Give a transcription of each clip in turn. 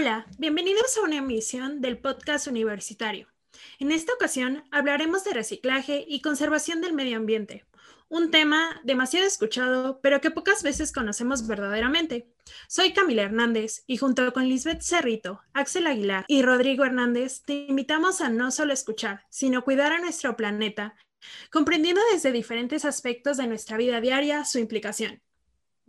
Hola, bienvenidos a una emisión del podcast universitario. En esta ocasión hablaremos de reciclaje y conservación del medio ambiente, un tema demasiado escuchado, pero que pocas veces conocemos verdaderamente. Soy Camila Hernández y junto con Lisbeth Cerrito, Axel Aguilar y Rodrigo Hernández te invitamos a no solo escuchar, sino cuidar a nuestro planeta, comprendiendo desde diferentes aspectos de nuestra vida diaria su implicación.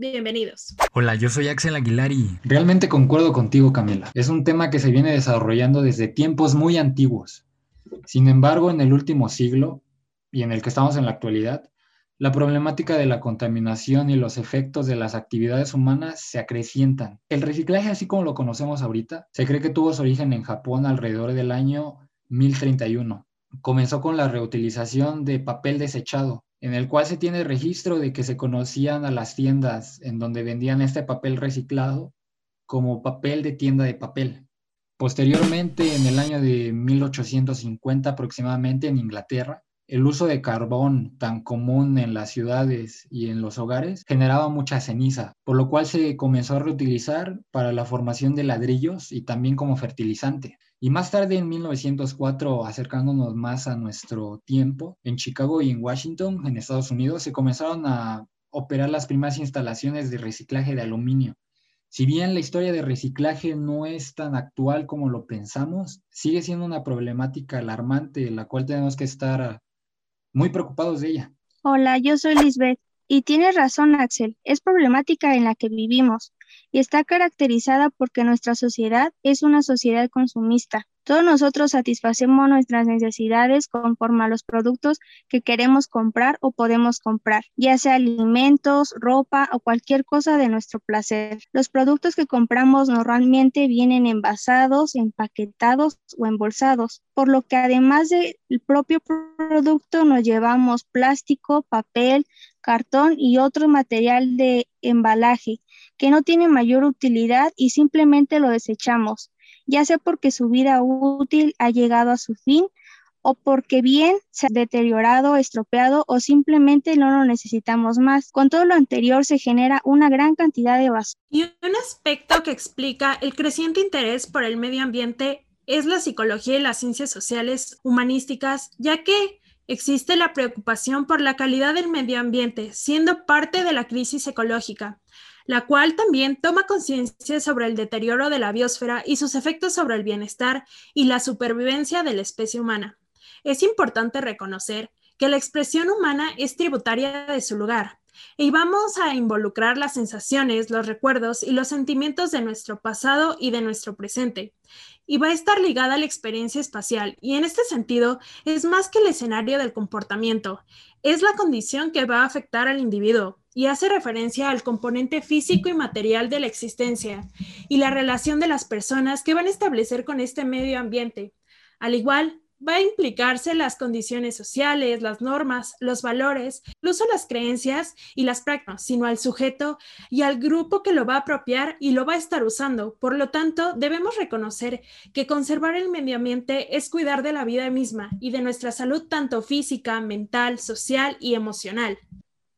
Bienvenidos. Hola, yo soy Axel Aguilar y... Realmente concuerdo contigo, Camila. Es un tema que se viene desarrollando desde tiempos muy antiguos. Sin embargo, en el último siglo y en el que estamos en la actualidad, la problemática de la contaminación y los efectos de las actividades humanas se acrecientan. El reciclaje, así como lo conocemos ahorita, se cree que tuvo su origen en Japón alrededor del año 1031. Comenzó con la reutilización de papel desechado, en el cual se tiene registro de que se conocían a las tiendas en donde vendían este papel reciclado como papel de tienda de papel. Posteriormente, en el año de 1850 aproximadamente en Inglaterra, el uso de carbón tan común en las ciudades y en los hogares generaba mucha ceniza, por lo cual se comenzó a reutilizar para la formación de ladrillos y también como fertilizante. Y más tarde, en 1904, acercándonos más a nuestro tiempo, en Chicago y en Washington, en Estados Unidos, se comenzaron a operar las primeras instalaciones de reciclaje de aluminio. Si bien la historia de reciclaje no es tan actual como lo pensamos, sigue siendo una problemática alarmante, la cual tenemos que estar muy preocupados de ella. Hola, yo soy Lisbeth. Y tienes razón, Axel, es problemática en la que vivimos y está caracterizada porque nuestra sociedad es una sociedad consumista. Todos nosotros satisfacemos nuestras necesidades conforme a los productos que queremos comprar o podemos comprar, ya sea alimentos, ropa o cualquier cosa de nuestro placer. Los productos que compramos normalmente vienen envasados, empaquetados o embolsados, por lo que además del propio producto nos llevamos plástico, papel, cartón y otro material de embalaje que no tiene mayor utilidad y simplemente lo desechamos ya sea porque su vida útil ha llegado a su fin o porque bien se ha deteriorado, estropeado o simplemente no lo necesitamos más. Con todo lo anterior se genera una gran cantidad de basura. Y un aspecto que explica el creciente interés por el medio ambiente es la psicología y las ciencias sociales humanísticas, ya que existe la preocupación por la calidad del medio ambiente, siendo parte de la crisis ecológica la cual también toma conciencia sobre el deterioro de la biosfera y sus efectos sobre el bienestar y la supervivencia de la especie humana. Es importante reconocer que la expresión humana es tributaria de su lugar, y vamos a involucrar las sensaciones, los recuerdos y los sentimientos de nuestro pasado y de nuestro presente. Y va a estar ligada a la experiencia espacial, y en este sentido es más que el escenario del comportamiento, es la condición que va a afectar al individuo, y hace referencia al componente físico y material de la existencia y la relación de las personas que van a establecer con este medio ambiente. Al igual, va a implicarse las condiciones sociales, las normas, los valores, incluso las creencias y las prácticas, sino al sujeto y al grupo que lo va a apropiar y lo va a estar usando. Por lo tanto, debemos reconocer que conservar el medio ambiente es cuidar de la vida misma y de nuestra salud tanto física, mental, social y emocional.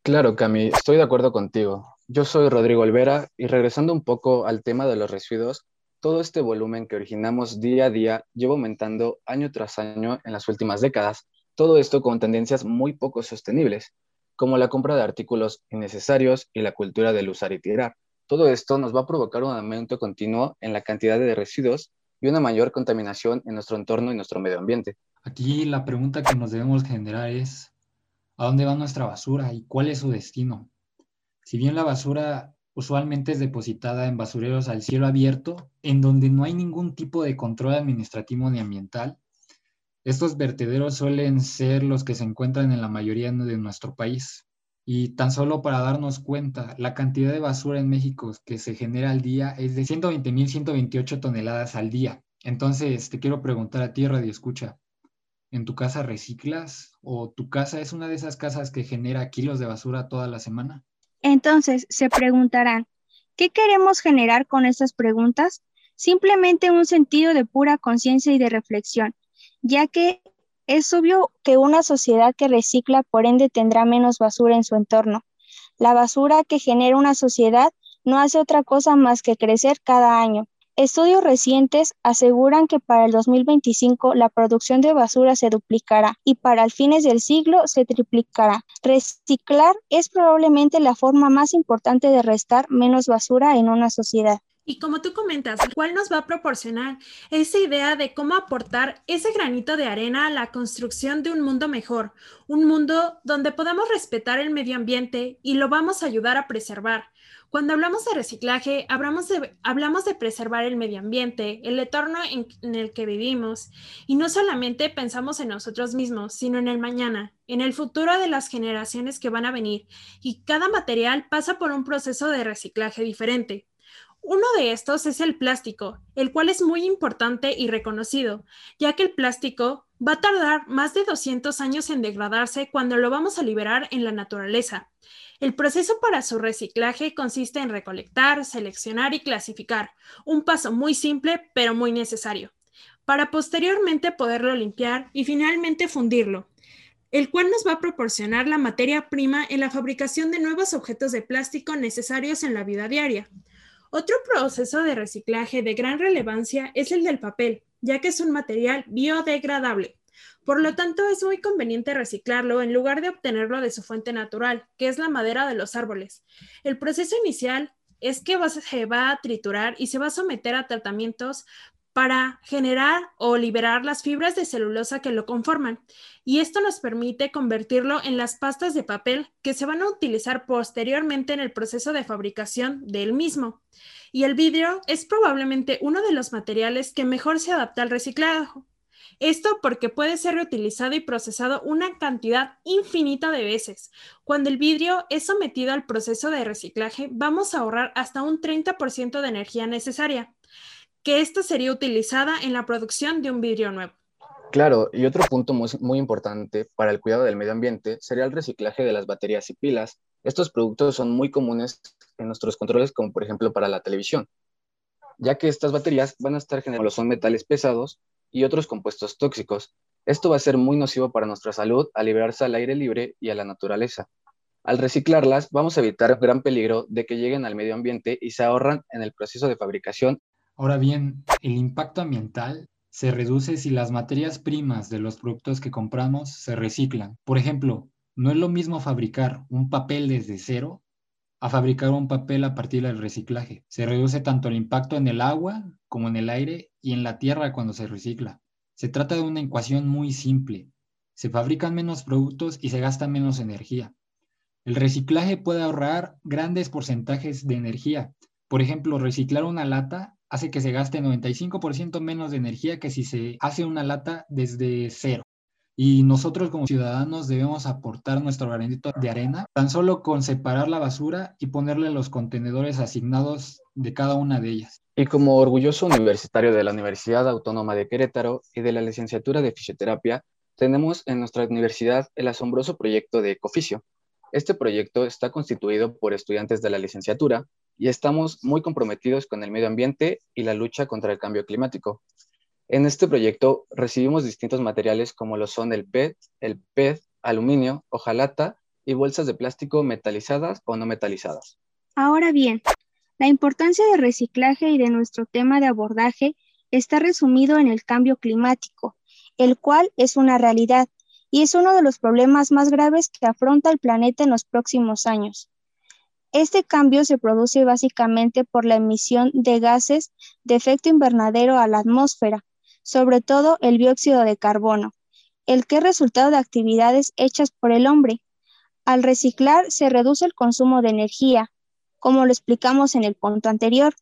Claro, Cami, estoy de acuerdo contigo. Yo soy Rodrigo Olvera y regresando un poco al tema de los residuos, todo este volumen que originamos día a día lleva aumentando año tras año en las últimas décadas. Todo esto con tendencias muy poco sostenibles, como la compra de artículos innecesarios y la cultura del usar y tirar. Todo esto nos va a provocar un aumento continuo en la cantidad de residuos y una mayor contaminación en nuestro entorno y nuestro medio ambiente. Aquí la pregunta que nos debemos generar es, a dónde va nuestra basura y cuál es su destino. Si bien la basura usualmente es depositada en basureros al cielo abierto, en donde no hay ningún tipo de control administrativo ni ambiental, estos vertederos suelen ser los que se encuentran en la mayoría de nuestro país. Y tan solo para darnos cuenta, la cantidad de basura en México que se genera al día es de 120.128 toneladas al día. Entonces, te quiero preguntar a ti, Radio Escucha, en tu casa reciclas o tu casa es una de esas casas que genera kilos de basura toda la semana? Entonces se preguntarán, ¿qué queremos generar con estas preguntas? Simplemente un sentido de pura conciencia y de reflexión, ya que es obvio que una sociedad que recicla por ende tendrá menos basura en su entorno. La basura que genera una sociedad no hace otra cosa más que crecer cada año Estudios recientes aseguran que para el 2025 la producción de basura se duplicará y para el fines del siglo se triplicará. Reciclar es probablemente la forma más importante de restar menos basura en una sociedad. Y como tú comentas, ¿cuál nos va a proporcionar esa idea de cómo aportar ese granito de arena a la construcción de un mundo mejor, un mundo donde podamos respetar el medio ambiente y lo vamos a ayudar a preservar? Cuando hablamos de reciclaje, hablamos de, hablamos de preservar el medio ambiente, el entorno en, en el que vivimos, y no solamente pensamos en nosotros mismos, sino en el mañana, en el futuro de las generaciones que van a venir, y cada material pasa por un proceso de reciclaje diferente. Uno de estos es el plástico, el cual es muy importante y reconocido, ya que el plástico va a tardar más de 200 años en degradarse cuando lo vamos a liberar en la naturaleza. El proceso para su reciclaje consiste en recolectar, seleccionar y clasificar, un paso muy simple pero muy necesario, para posteriormente poderlo limpiar y finalmente fundirlo, el cual nos va a proporcionar la materia prima en la fabricación de nuevos objetos de plástico necesarios en la vida diaria. Otro proceso de reciclaje de gran relevancia es el del papel, ya que es un material biodegradable. Por lo tanto, es muy conveniente reciclarlo en lugar de obtenerlo de su fuente natural, que es la madera de los árboles. El proceso inicial es que se va a triturar y se va a someter a tratamientos para generar o liberar las fibras de celulosa que lo conforman. Y esto nos permite convertirlo en las pastas de papel que se van a utilizar posteriormente en el proceso de fabricación del mismo. Y el vidrio es probablemente uno de los materiales que mejor se adapta al reciclado. Esto porque puede ser reutilizado y procesado una cantidad infinita de veces. Cuando el vidrio es sometido al proceso de reciclaje, vamos a ahorrar hasta un 30% de energía necesaria que esta sería utilizada en la producción de un vidrio nuevo. Claro, y otro punto muy, muy, importante para el cuidado del medio ambiente sería el reciclaje de las baterías y pilas. Estos productos son muy comunes en nuestros controles, como por ejemplo para la televisión, ya que estas baterías van a estar generando son metales pesados y otros compuestos tóxicos. Esto va a ser muy nocivo para nuestra salud al liberarse al aire libre y a la naturaleza. Al reciclarlas, vamos a evitar el gran peligro de que lleguen al medio ambiente y se ahorran en el proceso de fabricación Ahora bien, el impacto ambiental se reduce si las materias primas de los productos que compramos se reciclan. Por ejemplo, no es lo mismo fabricar un papel desde cero a fabricar un papel a partir del reciclaje. Se reduce tanto el impacto en el agua como en el aire y en la tierra cuando se recicla. Se trata de una ecuación muy simple. Se fabrican menos productos y se gasta menos energía. El reciclaje puede ahorrar grandes porcentajes de energía. Por ejemplo, reciclar una lata hace que se gaste 95% menos de energía que si se hace una lata desde cero. Y nosotros como ciudadanos debemos aportar nuestro granito de arena, tan solo con separar la basura y ponerle los contenedores asignados de cada una de ellas. Y como orgulloso universitario de la Universidad Autónoma de Querétaro y de la licenciatura de fisioterapia, tenemos en nuestra universidad el asombroso proyecto de Ecoficio. Este proyecto está constituido por estudiantes de la licenciatura y estamos muy comprometidos con el medio ambiente y la lucha contra el cambio climático. En este proyecto recibimos distintos materiales como lo son el PET, el PET, aluminio, hojalata y bolsas de plástico metalizadas o no metalizadas. Ahora bien, la importancia del reciclaje y de nuestro tema de abordaje está resumido en el cambio climático, el cual es una realidad y es uno de los problemas más graves que afronta el planeta en los próximos años. Este cambio se produce básicamente por la emisión de gases de efecto invernadero a la atmósfera, sobre todo el dióxido de carbono, el que es resultado de actividades hechas por el hombre. Al reciclar se reduce el consumo de energía, como lo explicamos en el punto anterior.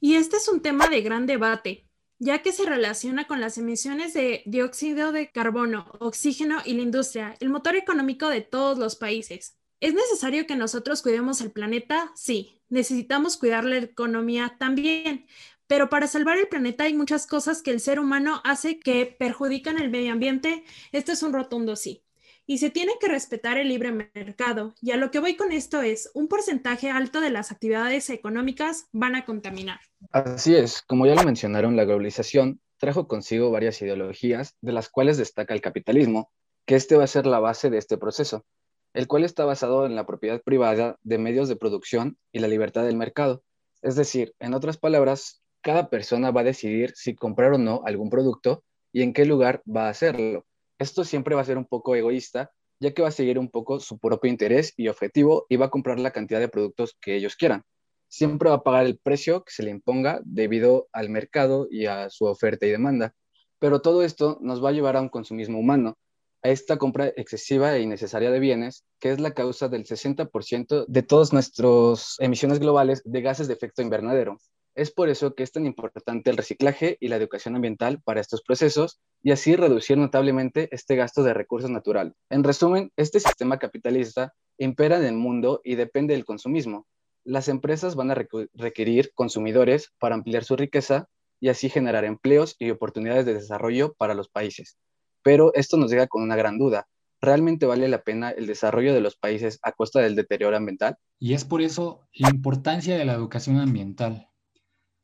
Y este es un tema de gran debate, ya que se relaciona con las emisiones de dióxido de carbono, oxígeno y la industria, el motor económico de todos los países. ¿Es necesario que nosotros cuidemos el planeta? Sí. ¿Necesitamos cuidar la economía? También. Pero para salvar el planeta hay muchas cosas que el ser humano hace que perjudican el medio ambiente. Esto es un rotundo sí. Y se tiene que respetar el libre mercado. Y a lo que voy con esto es, un porcentaje alto de las actividades económicas van a contaminar. Así es, como ya lo mencionaron, la globalización trajo consigo varias ideologías, de las cuales destaca el capitalismo, que este va a ser la base de este proceso el cual está basado en la propiedad privada de medios de producción y la libertad del mercado. Es decir, en otras palabras, cada persona va a decidir si comprar o no algún producto y en qué lugar va a hacerlo. Esto siempre va a ser un poco egoísta, ya que va a seguir un poco su propio interés y objetivo y va a comprar la cantidad de productos que ellos quieran. Siempre va a pagar el precio que se le imponga debido al mercado y a su oferta y demanda. Pero todo esto nos va a llevar a un consumismo humano, a esta compra excesiva e innecesaria de bienes, que es la causa del 60% de todas nuestras emisiones globales de gases de efecto invernadero. Es por eso que es tan importante el reciclaje y la educación ambiental para estos procesos y así reducir notablemente este gasto de recursos naturales. En resumen, este sistema capitalista impera en el mundo y depende del consumismo. Las empresas van a requerir consumidores para ampliar su riqueza y así generar empleos y oportunidades de desarrollo para los países. Pero esto nos llega con una gran duda. ¿Realmente vale la pena el desarrollo de los países a costa del deterioro ambiental? Y es por eso la importancia de la educación ambiental.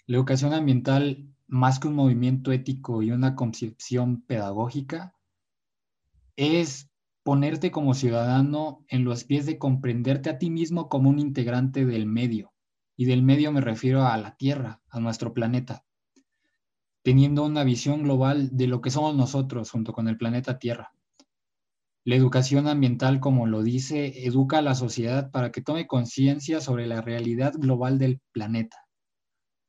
La educación ambiental, más que un movimiento ético y una concepción pedagógica, es ponerte como ciudadano en los pies de comprenderte a ti mismo como un integrante del medio. Y del medio me refiero a la Tierra, a nuestro planeta, teniendo una visión global de lo que somos nosotros junto con el planeta Tierra. La educación ambiental, como lo dice, educa a la sociedad para que tome conciencia sobre la realidad global del planeta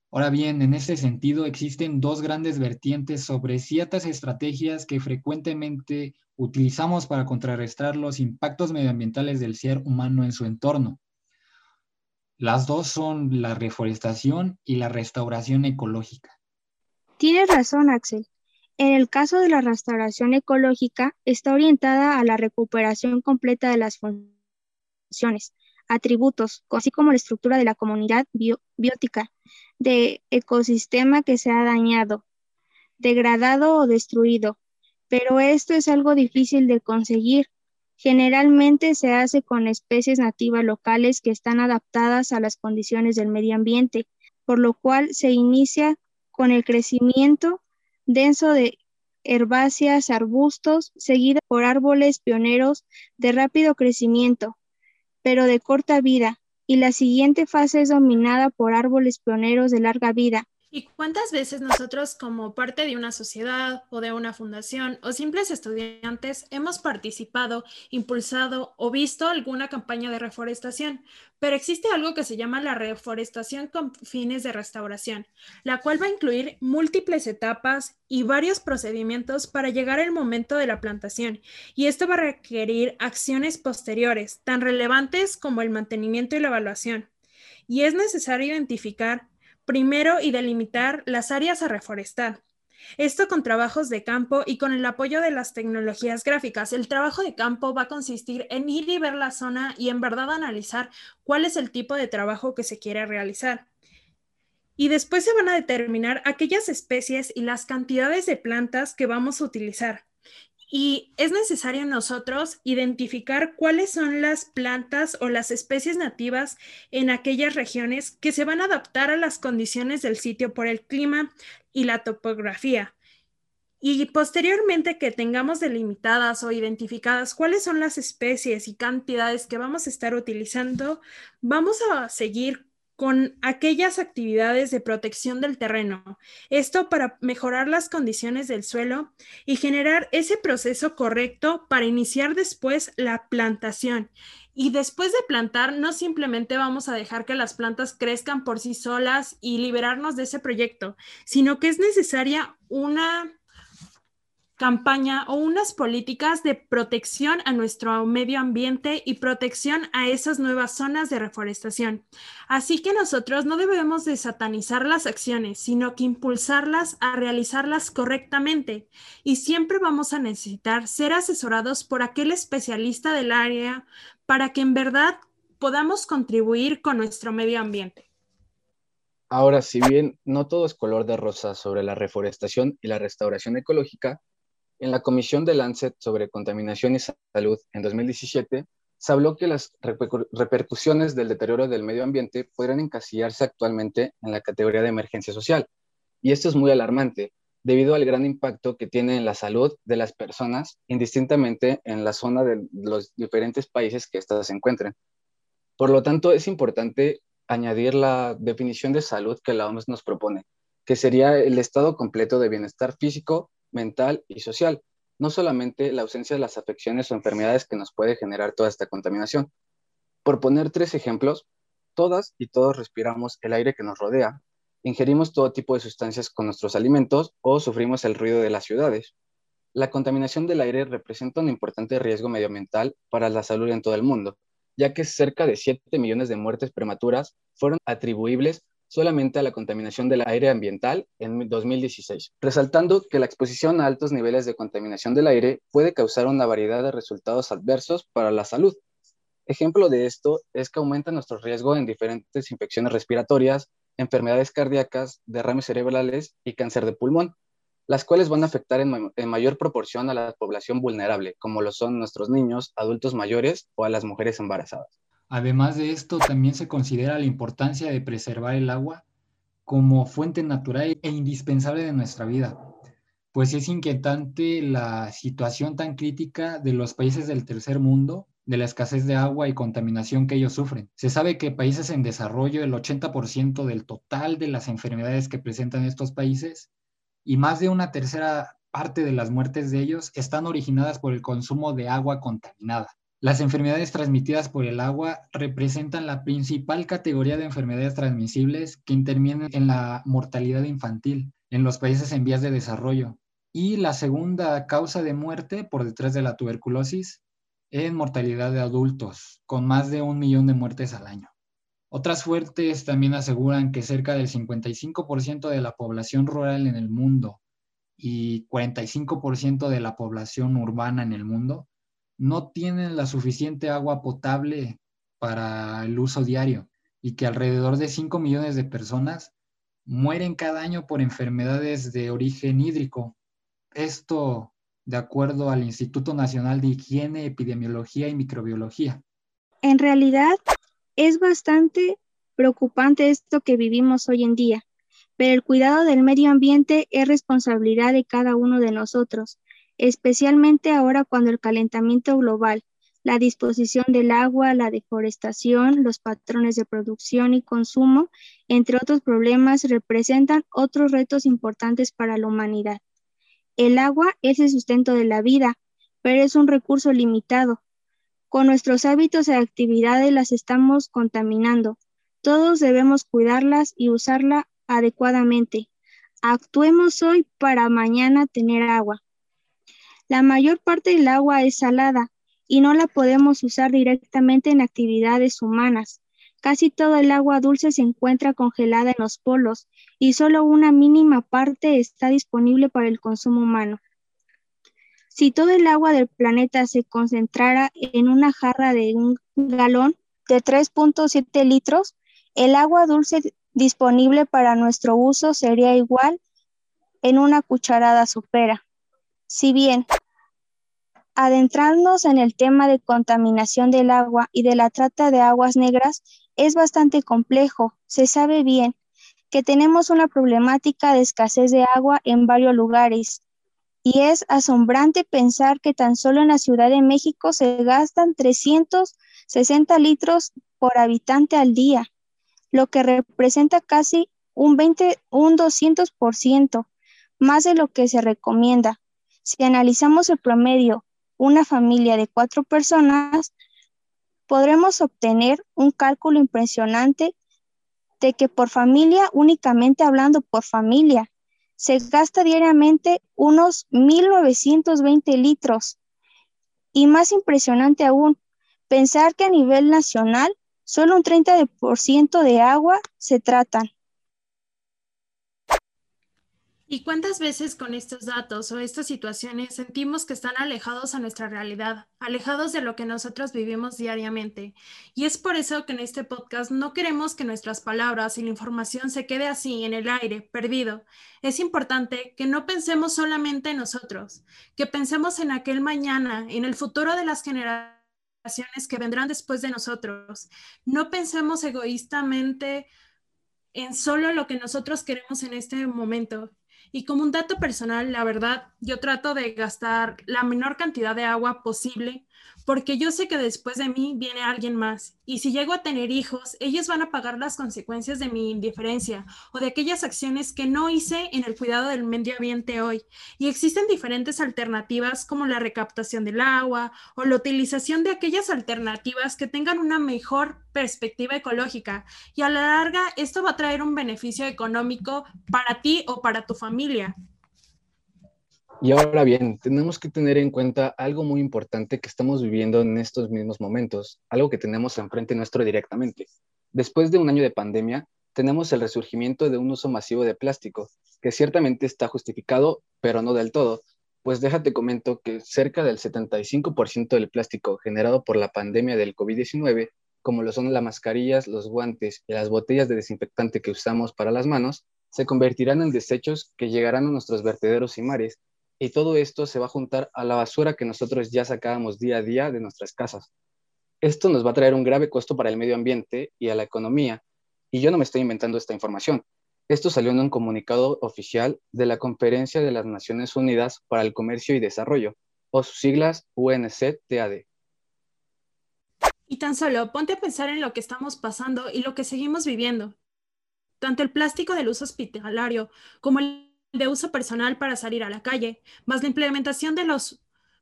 Ahora bien, en este sentido existen dos grandes vertientes sobre ciertas estrategias que frecuentemente utilizamos para contrarrestar los impactos medioambientales del ser humano en su entorno. Las dos son la reforestación y la restauración ecológica. Tienes razón, Axel. En el caso de la restauración ecológica, está orientada a la recuperación completa de las funciones, atributos, así como la estructura de la comunidad biótica, de ecosistema que se ha dañado, degradado o destruido. Pero esto es algo difícil de conseguir. Generalmente se hace con especies nativas locales que están adaptadas a las condiciones del medio ambiente, por lo cual se inicia con el crecimiento denso de herbáceas, arbustos, seguida por árboles pioneros de rápido crecimiento, pero de corta vida, y la siguiente fase es dominada por árboles pioneros de larga vida, ¿Y cuántas veces nosotros como parte de una sociedad o de una fundación o simples estudiantes hemos participado, impulsado o visto alguna campaña de reforestación? Pero existe algo que se llama la reforestación con fines de restauración, la cual va a incluir múltiples etapas y varios procedimientos para llegar al momento de la plantación. Y esto va a requerir acciones posteriores, tan relevantes como el mantenimiento y la evaluación. Y es necesario identificar Primero, y delimitar las áreas a reforestar. Esto con trabajos de campo y con el apoyo de las tecnologías gráficas. El trabajo de campo va a consistir en ir y ver la zona y en verdad analizar cuál es el tipo de trabajo que se quiere realizar. Y después se van a determinar aquellas especies y las cantidades de plantas que vamos a utilizar. Y es necesario nosotros identificar cuáles son las plantas o las especies nativas en aquellas regiones que se van a adaptar a las condiciones del sitio por el clima y la topografía. Y posteriormente que tengamos delimitadas o identificadas cuáles son las especies y cantidades que vamos a estar utilizando, vamos a seguir con aquellas actividades de protección del terreno. Esto para mejorar las condiciones del suelo y generar ese proceso correcto para iniciar después la plantación. Y después de plantar, no simplemente vamos a dejar que las plantas crezcan por sí solas y liberarnos de ese proyecto, sino que es necesaria una campaña o unas políticas de protección a nuestro medio ambiente y protección a esas nuevas zonas de reforestación. Así que nosotros no debemos de satanizar las acciones, sino que impulsarlas a realizarlas correctamente. Y siempre vamos a necesitar ser asesorados por aquel especialista del área para que en verdad podamos contribuir con nuestro medio ambiente. Ahora, si bien no todo es color de rosa sobre la reforestación y la restauración ecológica, en la Comisión de Lancet sobre Contaminación y Salud en 2017, se habló que las repercusiones del deterioro del medio ambiente podrían encasillarse actualmente en la categoría de emergencia social. Y esto es muy alarmante, debido al gran impacto que tiene en la salud de las personas, indistintamente en la zona de los diferentes países que éstas se encuentren. Por lo tanto, es importante añadir la definición de salud que la OMS nos propone, que sería el estado completo de bienestar físico, mental y social, no solamente la ausencia de las afecciones o enfermedades que nos puede generar toda esta contaminación. Por poner tres ejemplos, todas y todos respiramos el aire que nos rodea, ingerimos todo tipo de sustancias con nuestros alimentos o sufrimos el ruido de las ciudades. La contaminación del aire representa un importante riesgo medioambiental para la salud en todo el mundo, ya que cerca de 7 millones de muertes prematuras fueron atribuibles solamente a la contaminación del aire ambiental en 2016, resaltando que la exposición a altos niveles de contaminación del aire puede causar una variedad de resultados adversos para la salud. Ejemplo de esto es que aumenta nuestro riesgo en diferentes infecciones respiratorias, enfermedades cardíacas, derrames cerebrales y cáncer de pulmón, las cuales van a afectar en, en, mayor proporción a la población vulnerable, como lo son nuestros niños, adultos mayores o a las mujeres embarazadas. Además de esto, también se considera la importancia de preservar el agua como fuente natural e indispensable de nuestra vida, pues es inquietante la situación tan crítica de los países del tercer mundo, de la escasez de agua y contaminación que ellos sufren. Se sabe que países en desarrollo, el 80% del total de las enfermedades que presentan estos países y más de una tercera parte de las muertes de ellos están originadas por el consumo de agua contaminada. Las enfermedades transmitidas por el agua representan la principal categoría de enfermedades transmisibles que intervienen en la mortalidad infantil en los países en vías de desarrollo y la segunda causa de muerte por detrás de la tuberculosis en mortalidad de adultos, con más de un millón de muertes al año. Otras fuertes también aseguran que cerca del 55% de la población rural en el mundo y 45% de la población urbana en el mundo no tienen la suficiente agua potable para el uso diario y que alrededor de 5 millones de personas mueren cada año por enfermedades de origen hídrico. Esto de acuerdo al Instituto Nacional de Higiene, Epidemiología y Microbiología. En realidad, es bastante preocupante esto que vivimos hoy en día, pero el cuidado del medio ambiente es responsabilidad de cada uno de nosotros especialmente ahora cuando el calentamiento global, la disposición del agua, la deforestación, los patrones de producción y consumo, entre otros problemas, representan otros retos importantes para la humanidad. El agua es el sustento de la vida, pero es un recurso limitado. Con nuestros hábitos y actividades las estamos contaminando. Todos debemos cuidarlas y usarla adecuadamente. Actuemos hoy para mañana tener agua. La mayor parte del agua es salada y no la podemos usar directamente en actividades humanas. Casi todo el agua dulce se encuentra congelada en los polos y solo una mínima parte está disponible para el consumo humano. Si todo el agua del planeta se concentrara en una jarra de un galón de 3.7 litros, el agua dulce disponible para nuestro uso sería igual en una cucharada sopera. Si bien adentrarnos en el tema de contaminación del agua y de la trata de aguas negras es bastante complejo. Se sabe bien que tenemos una problemática de escasez de agua en varios lugares y es asombrante pensar que tan solo en la Ciudad de México se gastan 360 litros por habitante al día, lo que representa casi un 20, un 200% más de lo que se recomienda. Si analizamos el promedio, una familia de cuatro personas, podremos obtener un cálculo impresionante de que por familia, únicamente hablando por familia, se gasta diariamente unos 1.920 litros. Y más impresionante aún, pensar que a nivel nacional solo un 30% de agua se tratan. ¿Y cuántas veces con estos datos o estas situaciones sentimos que están alejados a nuestra realidad, alejados de lo que nosotros vivimos diariamente? Y es por eso que en este podcast no queremos que nuestras palabras y la información se quede así en el aire, perdido. Es importante que no pensemos solamente en nosotros, que pensemos en aquel mañana, en el futuro de las generaciones que vendrán después de nosotros. No pensemos egoístamente en solo lo que nosotros queremos en este momento, y como un dato personal, la verdad, yo trato de gastar la menor cantidad de agua posible porque yo sé que después de mí viene alguien más, y si llego a tener hijos, ellos van a pagar las consecuencias de mi indiferencia o de aquellas acciones que no hice en el cuidado del medio ambiente hoy. Y existen diferentes alternativas como la recaptación del agua o la utilización de aquellas alternativas que tengan una mejor perspectiva ecológica. Y a la larga, esto va a traer un beneficio económico para ti o para tu familia. Y ahora bien, tenemos que tener en cuenta algo muy importante que estamos viviendo en estos mismos momentos, algo que tenemos enfrente nuestro directamente. Después de un año de pandemia, tenemos el resurgimiento de un uso masivo de plástico, que ciertamente está justificado, pero no del todo, pues déjate comento que cerca del 75% del plástico generado por la pandemia del COVID-19, como lo son las mascarillas, los guantes y las botellas de desinfectante que usamos para las manos, se convertirán en desechos que llegarán a nuestros vertederos y mares y todo esto se va a juntar a la basura que nosotros ya sacábamos día a día de nuestras casas. Esto nos va a traer un grave costo para el medio ambiente y a la economía, y yo no me estoy inventando esta información. Esto salió en un comunicado oficial de la Conferencia de las Naciones Unidas para el Comercio y Desarrollo, o sus siglas UNCTAD. Y tan solo ponte a pensar en lo que estamos pasando y lo que seguimos viviendo. Tanto el plástico del uso hospitalario como el de uso personal para salir a la calle, más la implementación de los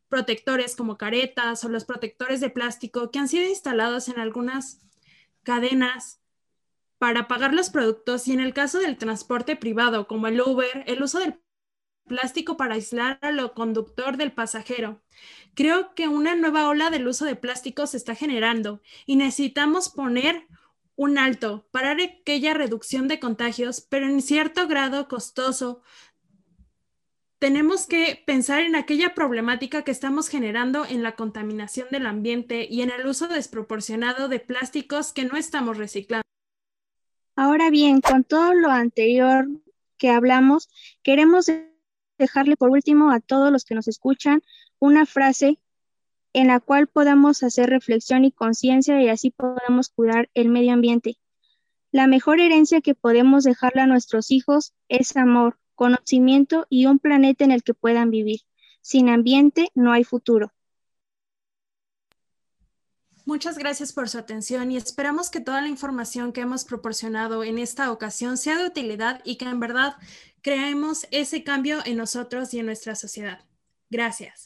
protectores como caretas o los protectores de plástico que han sido instalados en algunas cadenas para pagar los productos y en el caso del transporte privado como el Uber, el uso del plástico para aislar a lo conductor del pasajero. Creo que una nueva ola del uso de plástico se está generando y necesitamos poner un alto, parar aquella reducción de contagios, pero en cierto grado costoso. Tenemos que pensar en aquella problemática que estamos generando en la contaminación del ambiente y en el uso desproporcionado de plásticos que no estamos reciclando. Ahora bien, con todo lo anterior que hablamos, queremos dejarle por último a todos los que nos escuchan una frase en la cual podamos hacer reflexión y conciencia y así podamos cuidar el medio ambiente. La mejor herencia que podemos dejarle a nuestros hijos es amor, conocimiento y un planeta en el que puedan vivir. Sin ambiente no hay futuro. Muchas gracias por su atención y esperamos que toda la información que hemos proporcionado en esta ocasión sea de utilidad y que en verdad creemos ese cambio en nosotros y en nuestra sociedad. Gracias.